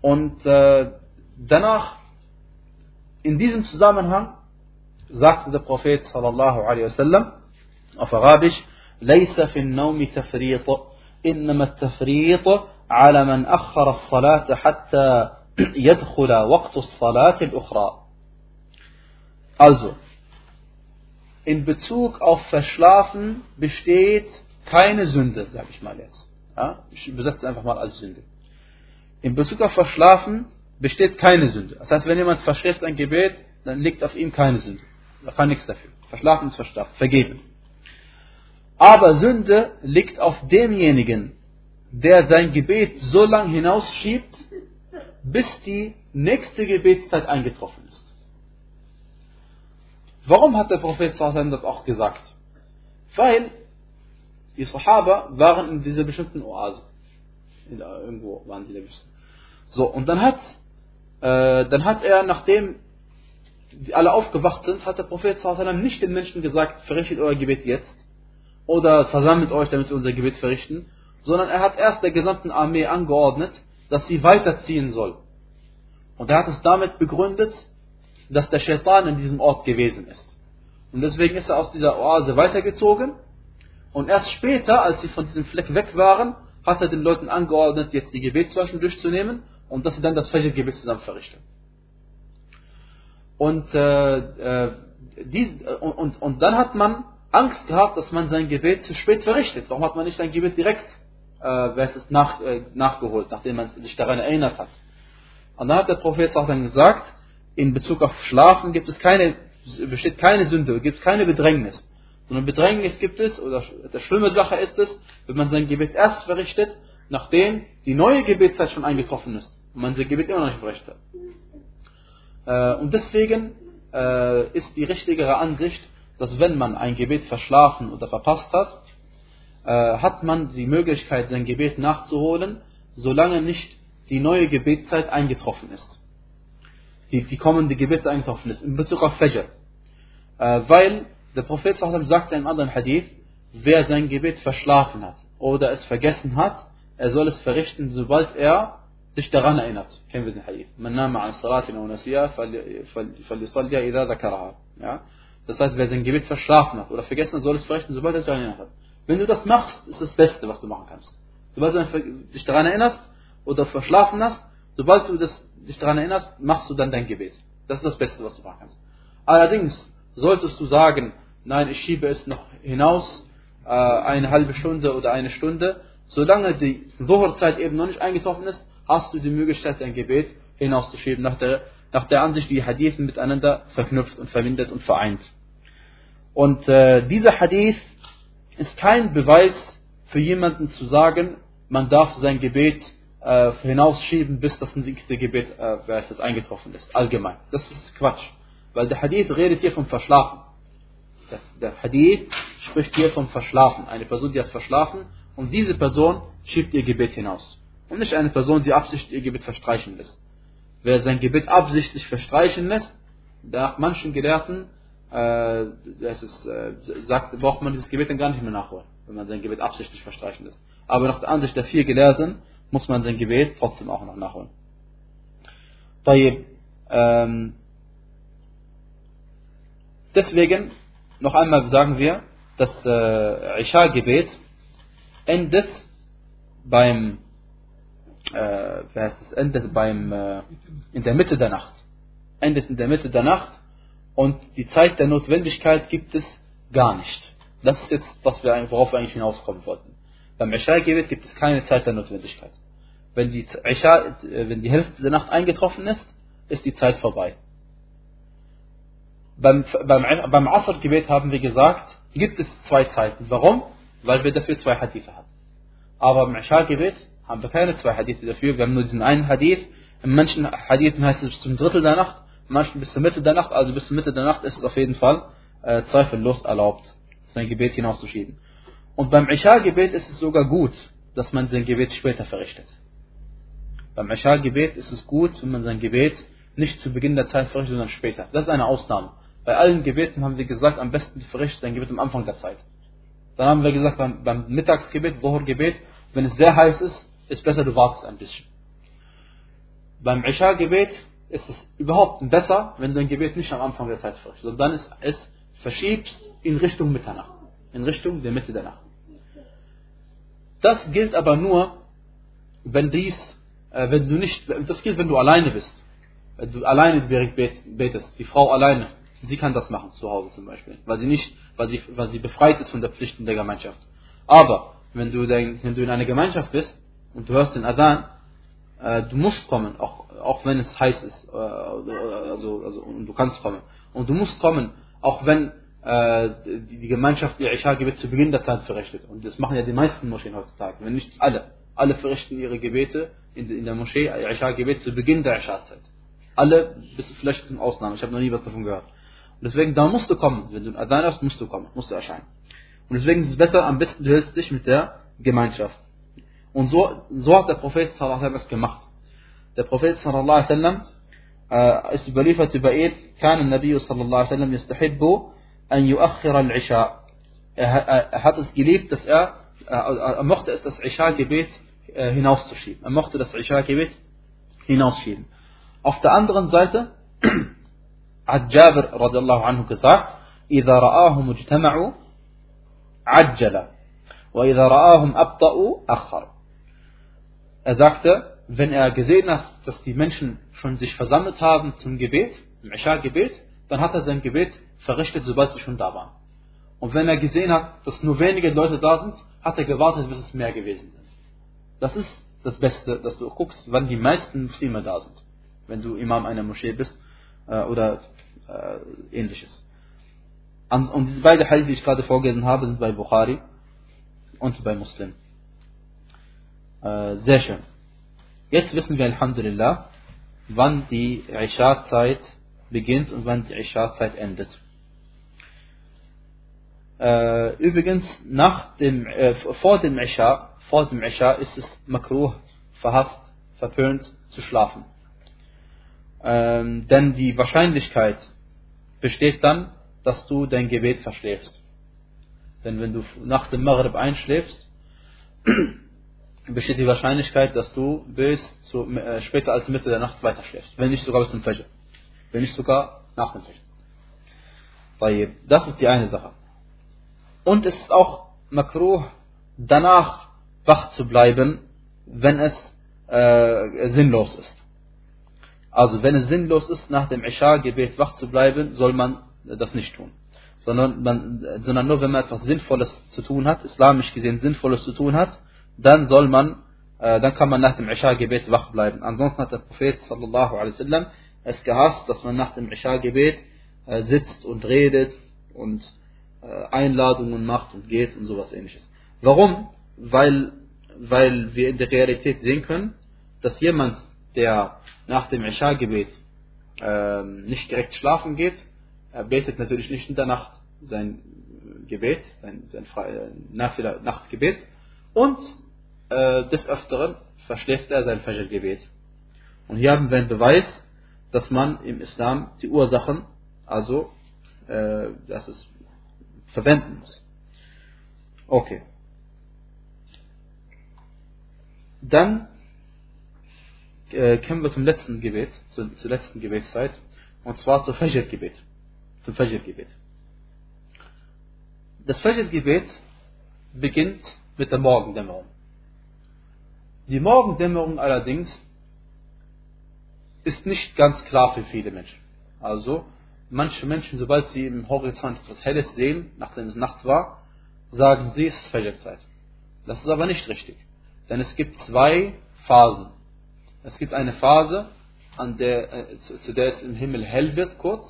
Und äh, danach, in diesem Zusammenhang, sagte der Prophet sallallahu alaihi wasallam auf Arabisch, ليس في النوم تفريط إنما التفريط على من أخر الصلاة حتى يدخل وقت الصلاة الأخرى. also, in Bezug auf Verschlafen besteht keine Sünde, sage ich mal jetzt. Ja, ich übersetze es einfach mal als Sünde. In Bezug auf Verschlafen besteht keine Sünde. Das heißt, wenn jemand verschläft ein Gebet, dann liegt auf ihm keine Sünde. Er kann nichts dafür. Verschlafen ist verschlafen, vergeben. Aber Sünde liegt auf demjenigen, der sein Gebet so lange hinausschiebt, bis die nächste Gebetszeit eingetroffen ist. Warum hat der Prophet das auch gesagt? Weil die Sahaba waren in dieser bestimmten Oase. Irgendwo waren sie da So, und dann hat, äh, dann hat er, nachdem die alle aufgewacht sind, hat der Prophet nicht den Menschen gesagt, verrichtet euer Gebet jetzt oder versammelt euch, damit wir unser Gebet verrichten, sondern er hat erst der gesamten Armee angeordnet, dass sie weiterziehen soll. Und er hat es damit begründet, dass der Shaitan in diesem Ort gewesen ist. Und deswegen ist er aus dieser Oase weitergezogen. Und erst später, als sie von diesem Fleck weg waren, hat er den Leuten angeordnet, jetzt die Gebetswaschen durchzunehmen und dass sie dann das Fajr-Gebet zusammen verrichten. Und, äh, äh, dies, und, und, und dann hat man Angst gehabt, dass man sein Gebet zu spät verrichtet. Warum hat man nicht sein Gebet direkt äh, es nach, äh, nachgeholt, nachdem man sich daran erinnert hat? Und dann hat der Prophet auch dann gesagt, in Bezug auf Schlafen gibt es keine, besteht keine Sünde, gibt es keine Bedrängnis. Sondern Bedrängnis gibt es, oder die schlimme Sache ist es, wenn man sein Gebet erst verrichtet, nachdem die neue Gebetszeit schon eingetroffen ist und man sein Gebet immer noch nicht verrichtet. Äh, und deswegen äh, ist die richtigere Ansicht, dass wenn man ein Gebet verschlafen oder verpasst hat, äh, hat man die Möglichkeit, sein Gebet nachzuholen, solange nicht die neue Gebetszeit eingetroffen ist. Die, die kommende ist, in Bezug auf Fajr. Äh, weil der Prophet sagt in einem anderen Hadith, wer sein Gebet verschlafen hat oder es vergessen hat, er soll es verrichten, sobald er sich daran erinnert. Kennen wir den Hadith. Man nama an salatin aw nasiya falisalliya idha dhakaraha. Ja? Das heißt, wer sein Gebet verschlafen hat oder vergessen hat, soll es verrichten, sobald er sich daran erinnert hat. Wenn du das machst, ist das Beste, was du machen kannst. Sobald du dich daran erinnerst oder verschlafen hast, sobald du das, dich daran erinnerst, machst du dann dein Gebet. Das ist das Beste, was du machen kannst. Allerdings solltest du sagen, nein, ich schiebe es noch hinaus, äh, eine halbe Stunde oder eine Stunde, solange die Wochenzeit eben noch nicht eingetroffen ist, hast du die Möglichkeit, dein Gebet hinauszuschieben, nach der, nach der Ansicht, die Hadithen miteinander verknüpft und verbindet und vereint. Und äh, dieser Hadith ist kein Beweis für jemanden zu sagen, man darf sein Gebet äh, hinausschieben, bis das nächste Gebet äh, das eingetroffen ist, allgemein. Das ist Quatsch. Weil der Hadith redet hier vom Verschlafen. Der, der Hadith spricht hier vom Verschlafen. Eine Person, die hat verschlafen und diese Person schiebt ihr Gebet hinaus. Und nicht eine Person, die absichtlich ihr Gebet verstreichen lässt. Wer sein Gebet absichtlich verstreichen lässt, nach manchen Gelehrten äh, das ist, äh, sagt, braucht man dieses Gebet dann gar nicht mehr nachholen, wenn man sein Gebet absichtlich verstreichen lässt. Aber nach der Ansicht der vier Gelehrten muss man sein Gebet trotzdem auch noch nachholen. Ähm, deswegen, noch einmal sagen wir, das äh, Isha-Gebet endet beim, äh, wie heißt es, endet beim, äh, in der Mitte der Nacht. Endet in der Mitte der Nacht und die Zeit der Notwendigkeit gibt es gar nicht. Das ist jetzt, was wir, worauf wir eigentlich hinauskommen wollten. Beim Isha-Gebet gibt es keine Zeit der Notwendigkeit. Wenn die, Isha, äh, wenn die Hälfte der Nacht eingetroffen ist, ist die Zeit vorbei. Beim, beim, beim Asr-Gebet haben wir gesagt, gibt es zwei Zeiten. Warum? Weil wir dafür zwei Hadithe haben. Aber beim Isha-Gebet haben wir keine zwei Hadithe dafür. Wir haben nur diesen einen Hadith. In manchen Hadithen heißt es bis zum Drittel der Nacht manchmal bis zur Mitte der Nacht, also bis zur Mitte der Nacht ist es auf jeden Fall äh, zweifellos erlaubt, sein Gebet hinauszuschieben. Und beim Isha-Gebet ist es sogar gut, dass man sein Gebet später verrichtet. Beim Isha-Gebet ist es gut, wenn man sein Gebet nicht zu Beginn der Zeit verrichtet, sondern später. Das ist eine Ausnahme. Bei allen Gebeten haben wir gesagt, am besten verrichtet sein Gebet am Anfang der Zeit. Dann haben wir gesagt, beim, beim Mittagsgebet, Wochergebet, wenn es sehr heiß ist, ist besser, du wartest ein bisschen. Beim Isha-Gebet ist es überhaupt besser, wenn du ein Gebet nicht am Anfang der Zeit verrichtest, sondern ist es verschiebst in Richtung Mitternacht, in Richtung der Mitte der Nacht. Das gilt aber nur, wenn dies, äh, wenn du nicht, das gilt, wenn du alleine bist. Wenn du alleine betest, die Frau alleine, sie kann das machen zu Hause zum Beispiel, weil sie nicht, weil sie, weil sie befreit ist von der Pflichten der Gemeinschaft. Aber wenn du, dein, wenn du in einer Gemeinschaft bist und du hörst den Adhan, äh, du musst kommen, auch, auch wenn es heiß ist, äh, also, also, und du kannst kommen. Und du musst kommen, auch wenn äh, die Gemeinschaft ihr Isha-Gebet zu Beginn der Zeit verrichtet. Und das machen ja die meisten Moscheen heutzutage, wenn nicht alle. Alle verrichten ihre Gebete in, in der Moschee Isha-Gebet zu Beginn der Isha-Zeit. Alle, bis vielleicht zum Ausnahme, ich habe noch nie was davon gehört. Und deswegen, da musst du kommen, wenn du Adhan hast, musst du kommen, musst du erscheinen. Und deswegen ist es besser, am besten du hältst dich mit der Gemeinschaft. Und so, so hat der Prophet sallallahu alaihi gemacht. Der Prophet sallallahu alaihi wasallam äh, ist überliefert über ihn, kann der Nabi sallallahu alaihi wasallam an al-Isha. Er, er hat es geliebt, dass er, äh, er, er mochte es das Isha-Gebet äh, hinauszuschieben. Er mochte das Isha-Gebet hinausschieben. Auf der anderen Seite [CLEARS THROAT] hat Jabir radiallahu anhu gesagt, إذا رآهم اجتمعوا عجل وإذا رآهم أبطأوا أخر Er sagte, wenn er gesehen hat, dass die Menschen schon sich versammelt haben zum Gebet, im Isha-Gebet, dann hat er sein Gebet verrichtet, sobald sie schon da waren. Und wenn er gesehen hat, dass nur wenige Leute da sind, hat er gewartet, bis es mehr gewesen sind. Das ist das Beste, dass du guckst, wann die meisten Muslime da sind. Wenn du Imam einer Moschee bist äh, oder äh, ähnliches. Und diese beiden Hadith, die ich gerade vorgelesen habe, sind bei Bukhari und bei Muslim. Äh, sehr schön. Jetzt wissen wir, Alhamdulillah, wann die Isha-Zeit beginnt und wann die Isha-Zeit endet. Äh, übrigens, nach dem, äh, vor dem Isha, vor dem Isha ist es makruh, verhasst, verpönt zu schlafen. Ähm, denn die Wahrscheinlichkeit besteht dann, dass du dein Gebet verschläfst. Denn wenn du nach dem Maghrib einschläfst, [CLEARS THROAT] besteht die Wahrscheinlichkeit, dass du bis zu, äh, später als Mitte der Nacht weiter schläfst. Wenn nicht sogar bis zum Fajr. Wenn nicht sogar nach dem Fajr. Das ist die eine Sache. Und es ist auch makruh, danach wach zu bleiben, wenn es äh, sinnlos ist. Also wenn es sinnlos ist, nach dem Isha-Gebet wach zu bleiben, soll man das nicht tun. Sondern, man, sondern nur wenn man etwas Sinnvolles zu tun hat, islamisch gesehen Sinnvolles zu tun hat, dann soll man, äh, dann kann man nach dem Isha-Gebet wach bleiben. Ansonsten hat der Prophet sallallahu alaihi wasallam es gehasst, dass man nach dem Isha-Gebet äh, sitzt und redet und äh, Einladungen macht und geht und sowas ähnliches. Warum? Weil, weil wir in der Realität sehen können, dass jemand, der nach dem Isha-Gebet äh, nicht direkt schlafen geht, er betet natürlich nicht in der Nacht sein Gebet, sein, sein äh, Nachtgebet und äh, des Öfteren verschläft er sein Fajr-Gebet. Und hier haben wir einen Beweis, dass man im Islam die Ursachen, also äh, dass es verwenden muss. Okay. Dann äh, kommen wir zum letzten Gebet, zur, zur letzten Gebetszeit, und zwar zum Fajr-Gebet. Zum Fajr-Gebet. Das Fajr-Gebet beginnt mit der Morgendämmerung. Die Morgendämmerung allerdings ist nicht ganz klar für viele Menschen. Also, manche Menschen, sobald sie im Horizont etwas Helles sehen, nachdem es Nacht war, sagen sie, es ist Fajr-Zeit. Das ist aber nicht richtig. Denn es gibt zwei Phasen. Es gibt eine Phase, an der, äh, zu, zu der es im Himmel hell wird, kurz,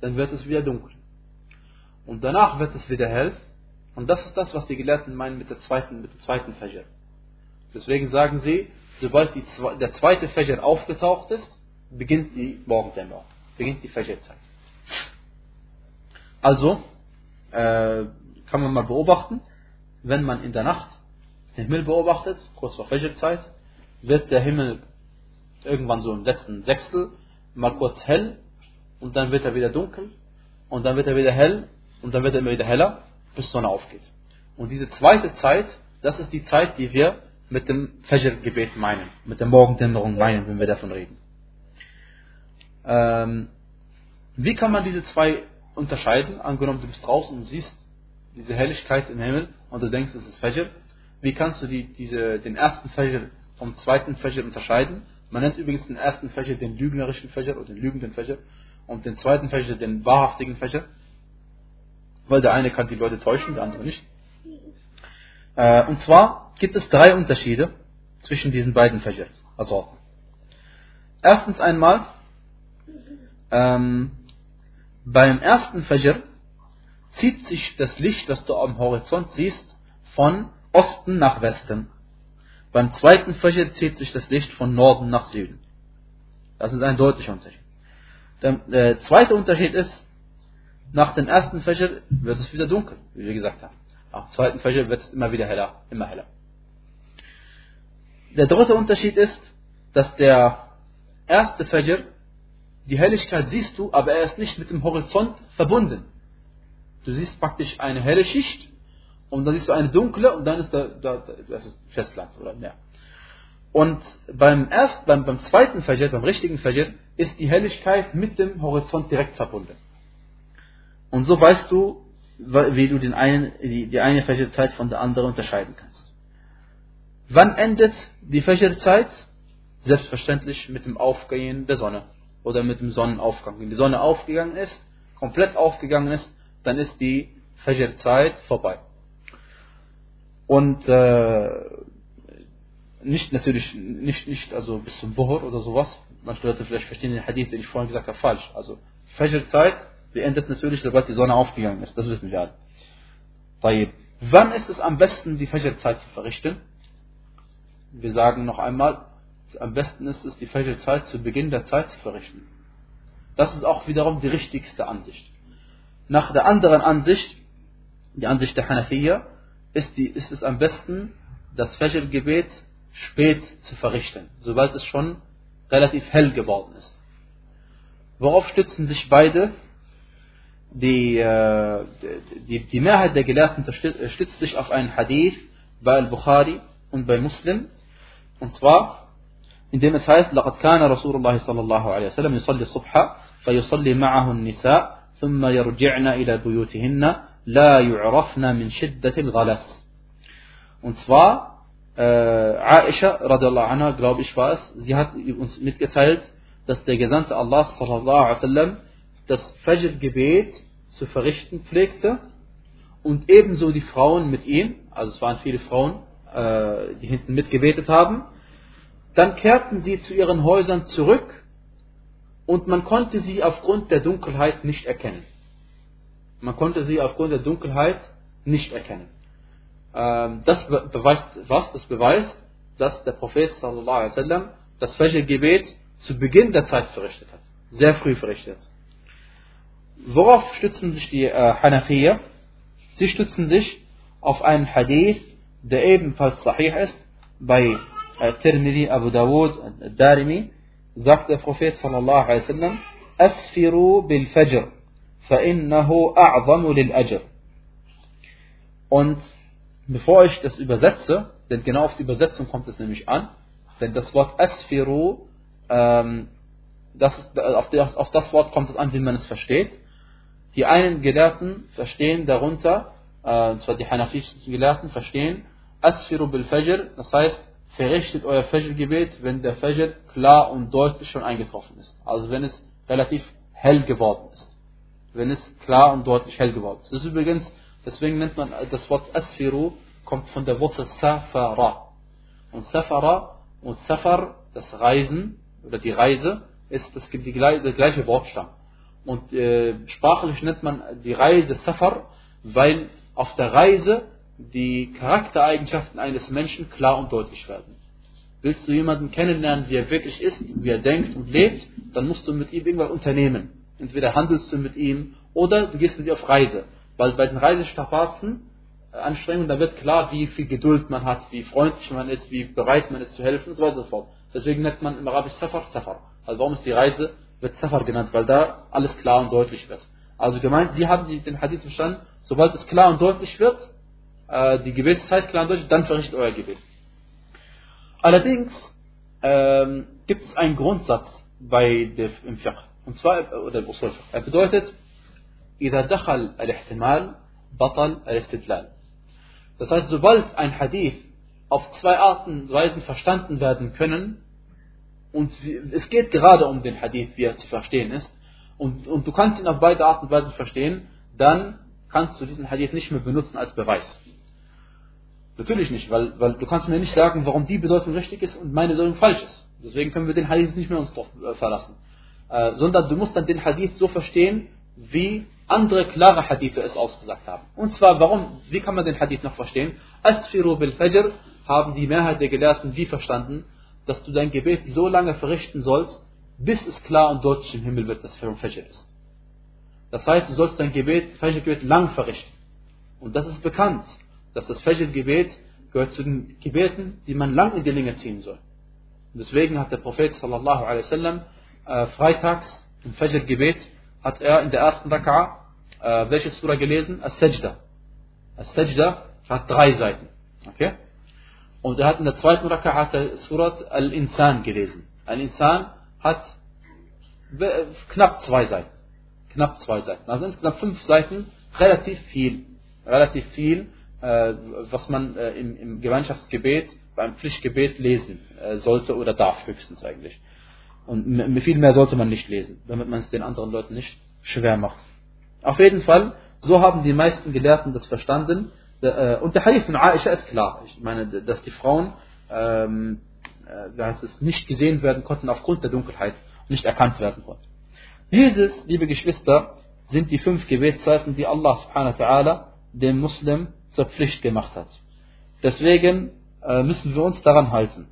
dann wird es wieder dunkel. Und danach wird es wieder hell. Und das ist das, was die Gelehrten meinen mit der zweiten, mit dem zweiten Fajr. Deswegen sagen sie, sobald die, der zweite Fajr aufgetaucht ist, beginnt die Morgendämmerung, beginnt die Fajr-Zeit. Also, äh, kann man mal beobachten, wenn man in der Nacht den Himmel beobachtet, kurz vor Fajr-Zeit, wird der Himmel irgendwann so im letzten Sechstel mal kurz hell und dann wird er wieder dunkel und dann wird er wieder hell und dann wird er immer wieder heller, bis die Sonne aufgeht. Und diese zweite Zeit, das ist die Zeit, die wir mit dem Fajr-Gebet meinen, mit der Morgendämmerung meinen, wenn wir davon reden. Ähm, wie kann man diese zwei unterscheiden? Angenommen, du bist draußen und siehst diese Helligkeit im Himmel und du denkst, es ist Fajr. Wie kannst du die, diese, den ersten Fajr vom zweiten Fajr unterscheiden? Man nennt übrigens den ersten Fajr den lügnerischen Fajr oder den lügenden Fajr und den zweiten Fajr den wahrhaftigen Fajr. Weil der eine kann die Leute täuschen, der andere nicht. Äh, und zwar gibt es drei Unterschiede zwischen diesen beiden Fajr. Also erstens einmal, ähm, beim ersten Fajr zieht sich das Licht, das du am Horizont siehst, von Osten nach Westen. Beim zweiten Fajr zieht sich das Licht von Norden nach Süden. Das ist ein deutlicher Unterschied. Der, der zweite Unterschied ist, nach dem ersten Fajr wird es wieder dunkel, wie wir gesagt haben. Nach dem zweiten Fajr wird es immer wieder heller, immer heller. Der dritte Unterschied ist, dass der erste Fajr, die Helligkeit siehst du, aber er ist nicht mit dem Horizont verbunden. Du siehst praktisch eine helle Schicht und dann siehst du eine dunkle und dann ist da, da, das ist Festland oder Meer. Und beim ersten, beim, beim zweiten Fajr, beim richtigen Fajr, ist die Helligkeit mit dem Horizont direkt verbunden. Und so weißt du, wie du den einen, die, die eine Fajr-Zeit von der anderen unterscheiden kannst. Wann endet die Fajr-Zeit? Selbstverständlich mit dem Aufgehen der Sonne oder mit dem Sonnenaufgang. Wenn die Sonne aufgegangen ist, komplett aufgegangen ist, dann ist die Fajr-Zeit vorbei. Und äh, nicht natürlich, nicht, nicht also bis zum Wohr oder sowas. Manche Leute vielleicht verstehen den Hadith, den ich vorhin gesagt habe, falsch. Also Fajr-Zeit beendet natürlich, sobald die Sonne aufgegangen ist. Das wissen wir alle. Wann ist es am besten, die Fajr-Zeit zu verrichten? Wir sagen noch einmal, am besten ist es, die Fajr-Zeit zu Beginn der Zeit zu verrichten. Das ist auch wiederum die richtigste Ansicht. Nach der anderen Ansicht, die Ansicht der Hanafiya, ist, die, ist es am besten, das Fajr-Gebet spät zu verrichten, sobald es schon relativ hell geworden ist. Worauf stützen sich beide? Die, äh, die, die Mehrheit der Gelehrten stützt sich auf einen Hadith bei Al-Bukhari und bei Muslim. Und zwar, indem es heißt, لقد كان رسول الله صلى الله عليه وسلم يصلي الصبح فيصلي معه النساء ثم يرجعن إلى بيوتهن la yu'rafna min shiddatil ghalas. Und zwar, äh, Aisha radiallahu anha, glaube ich war es, sie hat uns mitgeteilt, dass der Gesandte Allah sallallahu alaihi wasallam das Fajr-Gebet zu verrichten pflegte und ebenso die Frauen mit ihm, also es waren viele Frauen, äh, die hinten mitgebetet haben, dann kehrten sie zu ihren Häusern zurück und man konnte sie aufgrund der Dunkelheit nicht erkennen. Man konnte sie aufgrund der Dunkelheit nicht erkennen. Ähm, das beweist was? Das beweist, dass der Prophet sallallahu wasallam das Fajr-Gebet zu Beginn der Zeit verrichtet hat. Sehr früh verrichtet. Worauf stützen sich die äh, Hanafiya? Sie stützen sich auf einen Hadith, der ebenfalls sahih ist, bei äh, Tirmidhi, Abu Dawud, Darimi, sagt der Prophet sallallahu alaihi wasallam, Asfiru bil Fajr, فإنه أعظم للأجر. Und bevor ich das übersetze, denn genau auf die Übersetzung kommt es nämlich an, denn das Wort Asfiru, ähm, das, auf, das, auf das Wort kommt es an, wie man es versteht. Die einen Gelehrten verstehen darunter, äh, und zwar die hanafischen Gelehrten verstehen, Asfiru bil Fajr, das heißt, verrichtet euer Fajr-Gebet, wenn der Fajr klar und deutlich schon eingetroffen ist. Also wenn es relativ hell geworden ist. Wenn es klar und deutlich hell geworden ist. Das ist übrigens, deswegen nennt man das Wort Asfiru, kommt von der Wurzel Safara. Und Safara und Safar, das Reisen oder die Reise, ist das, die, der gleiche Wortstamm. Und äh, sprachlich nennt man die Reise Safar, weil auf der Reise die Charaktereigenschaften eines Menschen klar und deutlich werden. Willst du jemanden kennenlernen, wie er wirklich ist, wie er denkt und lebt, dann musst du mit ihm irgendwas unternehmen. Entweder handelst du mit ihm oder du gehst mit ihm auf Reise. Weil bei den Reisestrapazen, äh, Anstrengungen, da wird klar, wie viel Geduld man hat, wie freundlich man ist, wie bereit man ist zu helfen und so weiter und so fort. Deswegen nennt man im Arabisch Safar Safar. Also warum ist die Reise, wird Safar genannt, weil da alles klar und deutlich wird. Also gemeint, sie haben den Hadith verstanden, sobald es klar und deutlich wird, äh, die Gebetszeit klar durch, dann verrichtet euer Gebet. Allerdings ähm, gibt es einen Grundsatz bei der, im Fiqh. Und zwar, oder Usul Er bedeutet, إذا دخل الاحتمال بطل الاستدلال. Das heißt, sobald ein Hadith auf zwei Arten und Weisen verstanden werden können, und es geht gerade um den Hadith, wie er zu verstehen ist, und, und du kannst ihn auf beide Arten und Weisen verstehen, dann kannst du diesen Hadith nicht mehr benutzen als Beweis. Natürlich nicht, weil, weil du kannst mir nicht sagen, warum die Bedeutung richtig ist und meine Bedeutung falsch ist. Deswegen können wir den Hadith nicht mehr uns drauf äh, verlassen. Äh, sondern du musst dann den Hadith so verstehen, wie andere klare Hadithe es ausgesagt haben. Und zwar, warum, wie kann man den Hadith noch verstehen? Asfiru bil Fajr haben die Mehrheit der Gelehrten wie verstanden, dass du dein Gebet so lange verrichten sollst, bis es klar und deutlich im Himmel wird, dass es Fajr ist. Das heißt, du sollst dein Gebet, Fajr-Gebet lang verrichten. Und das ist bekannt, dass das Fajr-Gebet gehört zu den Gebeten, die man lang in die Länge ziehen soll. Und deswegen hat der Prophet sallallahu alaihi wasallam äh, freitags im Fajr-Gebet hat er in der ersten Raka'a äh, welche Surah gelesen? As-Sajda. As-Sajda hat drei Seiten. Okay? Und er hat in der zweiten Raka'a hat er Surat Al-Insan gelesen. Al-Insan hat knapp zwei Seiten. Knapp zwei Seiten. Also insgesamt fünf Seiten, relativ viel. Relativ viel, äh, was man äh, im, im, Gemeinschaftsgebet, beim Pflichtgebet lesen äh, sollte oder darf höchstens eigentlich. Und viel mehr sollte man nicht lesen, damit man es den anderen Leuten nicht schwer macht. Auf jeden Fall, so haben die meisten Gelehrten das verstanden. Äh, und der Hadith von Aisha ist klar. Ich meine, dass die Frauen ähm, äh, es nicht gesehen werden konnten aufgrund der Dunkelheit, nicht erkannt werden konnten. Dieses, liebe Geschwister, sind die fünf Gebetszeiten, die Allah subhanahu wa ta'ala dem Muslim zur Pflicht gemacht hat. Deswegen äh, müssen wir uns daran halten.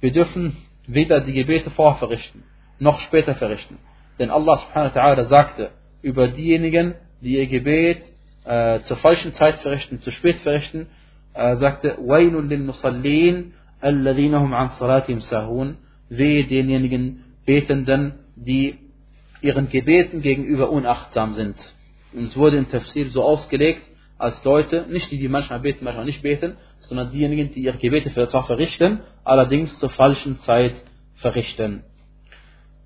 Wir dürfen weder die Gebete vorverrichten, noch später verrichten. Denn Allah subhanahu wa ta'ala sagte über diejenigen, die ihr Gebet äh, zur falschen Zeit verrichten, zu spät verrichten, äh, sagte, وَيْلٌ لِلْمُصَلِّينَ الَّذِينَ هُمْ عَنْ صَلَاتِهِمْ سَهُونَ Wehe denjenigen Betenden, die ihren Gebeten gegenüber unachtsam sind. Und es wurde im Tafsir so ausgelegt, als Leute, nicht die, die manchmal beten, manchmal nicht beten, sondern diejenigen, die ihre Gebete zwar verrichten, allerdings zur falschen Zeit verrichten.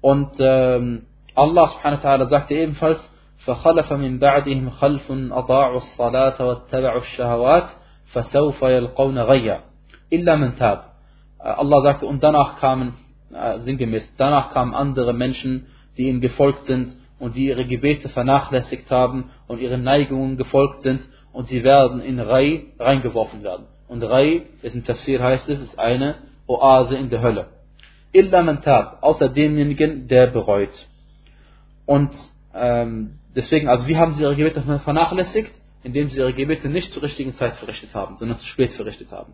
Und ähm, Allah subhanahu wa ta'ala sagte ebenfalls, فخلف من بعدهم خلف أضاعوا الصلاة واتبعوا الشهوات فسوف يلقون غيا إلا من تاب Allah sagte, und danach kamen, äh, sinngemäß, danach kamen andere Menschen, die ihnen gefolgt sind und die ihre Gebete vernachlässigt haben und ihren Neigungen gefolgt sind und sie werden in Rai reingeworfen werden. Und Rai, ist im Tafsir heißt es, ist eine Oase in der Hölle. Illa man tab, außer demjenigen, der bereut. Und ähm, deswegen, also wie haben sie ihre Gebete vernachlässigt? Indem sie ihre Gebete nicht zur richtigen Zeit verrichtet haben, sondern zu spät verrichtet haben.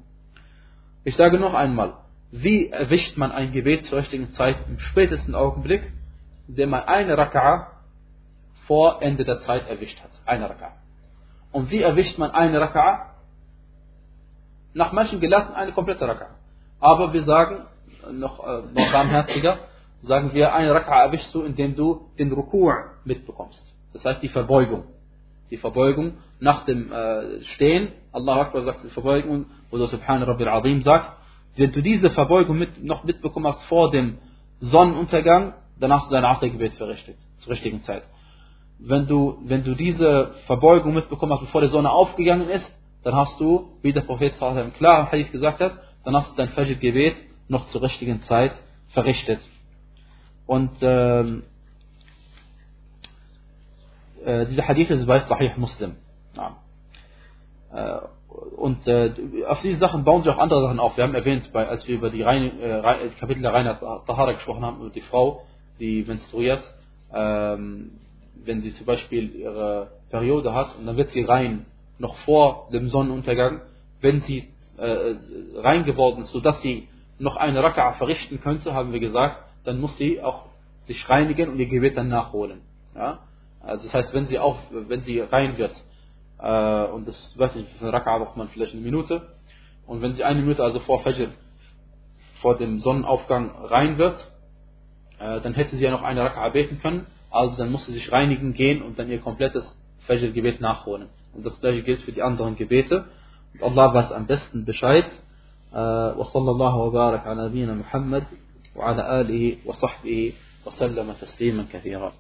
Ich sage noch einmal, wie erwischt man ein Gebet zur richtigen Zeit im spätesten Augenblick? Indem man eine Raka'a vor Ende der Zeit erwischt hat. Eine Raka'a. Und wie erwischt man eine Raka'a? Nach manchen Gelehrten eine komplette Raka'a. Aber wir sagen, noch, äh, noch barmherziger, sagen wir, eine Raka'a erwischst du, indem du den Ruku' mitbekommst. Das heißt die Verbeugung. Die Verbeugung nach dem äh, Stehen, Allah Akbar sagt die Verbeugung, du Subhan Rabbil Azim sagst, wenn du diese Verbeugung mit, noch mitbekommen hast vor dem Sonnenuntergang, dann hast du dein Achtergebet verrichtet, zur richtigen Zeit. Wenn du, wenn du diese Verbeugung mitbekommen hast, bevor die Sonne aufgegangen ist, dann hast du, wie der Prophet im Hadith gesagt hat, dann hast du dein Fajr-Gebet noch zur richtigen Zeit verrichtet. Und ähm, äh, dieser Hadith ist bei Sahih Muslim. Ja. Äh, und äh, auf diese Sachen bauen sich auch andere Sachen auf. Wir haben erwähnt, bei, als wir über die reine, äh, Kapitel der Reiner Tahara gesprochen haben, über die Frau, die menstruiert, ähm, wenn sie zum Beispiel ihre Periode hat und dann wird sie rein, noch vor dem Sonnenuntergang, wenn sie äh, rein geworden ist, sodass sie noch eine Raka'a verrichten könnte, haben wir gesagt, dann muss sie auch sich reinigen und ihr Gebet dann nachholen. Ja? Also das heißt, wenn sie auf, wenn sie rein wird, äh, und das weiß ich, für eine Raka'a braucht man vielleicht eine Minute, und wenn sie eine Minute also vor Fajr, vor dem Sonnenaufgang rein wird, äh, dann hätte sie ja noch eine Raka'a beten können, also dann muss sie sich reinigen gehen und dann ihr komplettes Fajr-Gebet nachholen. Und das gleiche gilt für die anderen Gebete. Und Allah weiß am besten Bescheid. وصلى الله وبارك على وعلى آله وصحبه وسلم تسليما كثيرا